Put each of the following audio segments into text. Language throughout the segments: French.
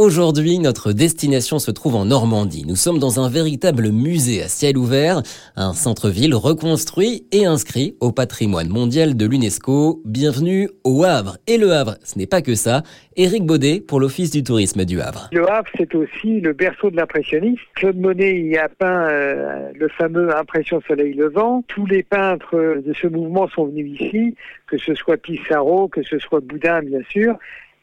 Aujourd'hui, notre destination se trouve en Normandie. Nous sommes dans un véritable musée à ciel ouvert, un centre-ville reconstruit et inscrit au patrimoine mondial de l'UNESCO. Bienvenue au Havre. Et le Havre, ce n'est pas que ça. Éric Baudet pour l'Office du tourisme du Havre. Le Havre, c'est aussi le berceau de l'impressionnisme. Claude Monet y a peint euh, le fameux Impression Soleil Levant. Tous les peintres de ce mouvement sont venus ici, que ce soit Pissarro, que ce soit Boudin, bien sûr.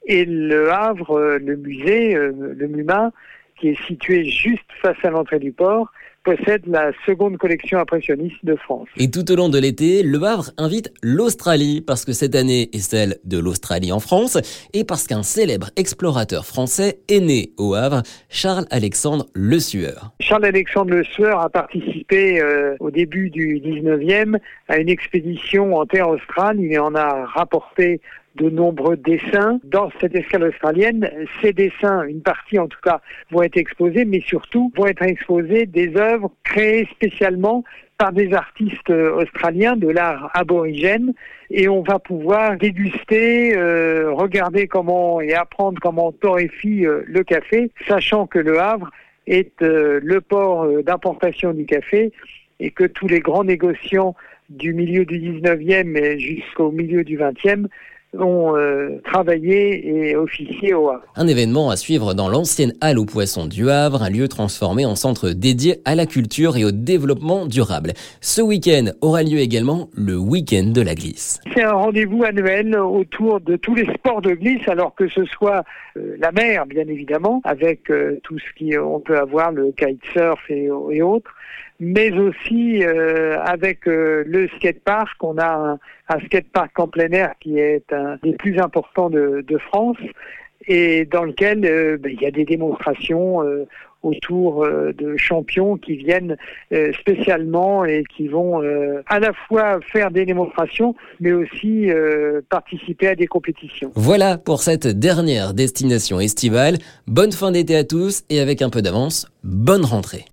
Et le Havre, euh, le musée, euh, le MUMA, qui est situé juste face à l'entrée du port, possède la seconde collection impressionniste de France. Et tout au long de l'été, Le Havre invite l'Australie, parce que cette année est celle de l'Australie en France, et parce qu'un célèbre explorateur français est né au Havre, Charles-Alexandre Le Sueur. Charles-Alexandre Le Sueur a participé euh, au début du 19e à une expédition en terre australe. Il en a rapporté de nombreux dessins dans cette escale australienne. Ces dessins, une partie en tout cas, vont être exposés, mais surtout vont être exposés des œuvres créées spécialement par des artistes australiens de l'art aborigène et on va pouvoir déguster, euh, regarder comment et apprendre comment torréfie euh, le café, sachant que le Havre est euh, le port d'importation du café et que tous les grands négociants du milieu du 19e jusqu'au milieu du 20e ont euh, travaillé et officié au Havre. Un événement à suivre dans l'ancienne halle aux poissons du Havre, un lieu transformé en centre dédié à la culture et au développement durable. Ce week-end aura lieu également le week-end de la glisse. C'est un rendez-vous annuel autour de tous les sports de glisse, alors que ce soit euh, la mer, bien évidemment, avec euh, tout ce qu'on peut avoir, le kitesurf et, et autres, mais aussi avec le skatepark. On a un, un skatepark en plein air qui est un des plus importants de, France et dans lequel euh, ben, il y a des démonstrations euh, autour euh, de champions qui viennent spécialement et qui vont à la fois faire des démonstrations mais aussi participer à des compétitions. Voilà pour cette dernière destination estivale. Bonne fin d'été à tous et avec un peu d'avance, bonne rentrée.